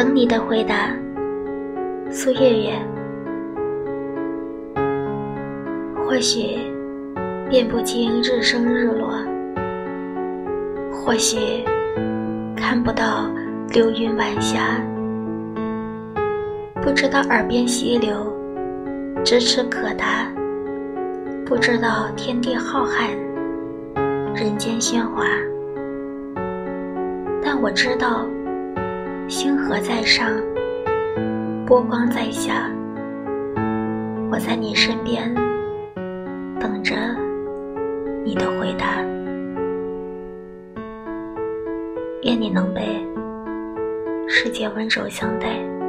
等你的回答，苏月月。或许辨不清日升日落，或许看不到流云晚霞，不知道耳边溪流咫尺可达，不知道天地浩瀚，人间喧哗。但我知道，星河在上，波光在下，我在你身边，等着你的回答。愿你能被世界温柔相待。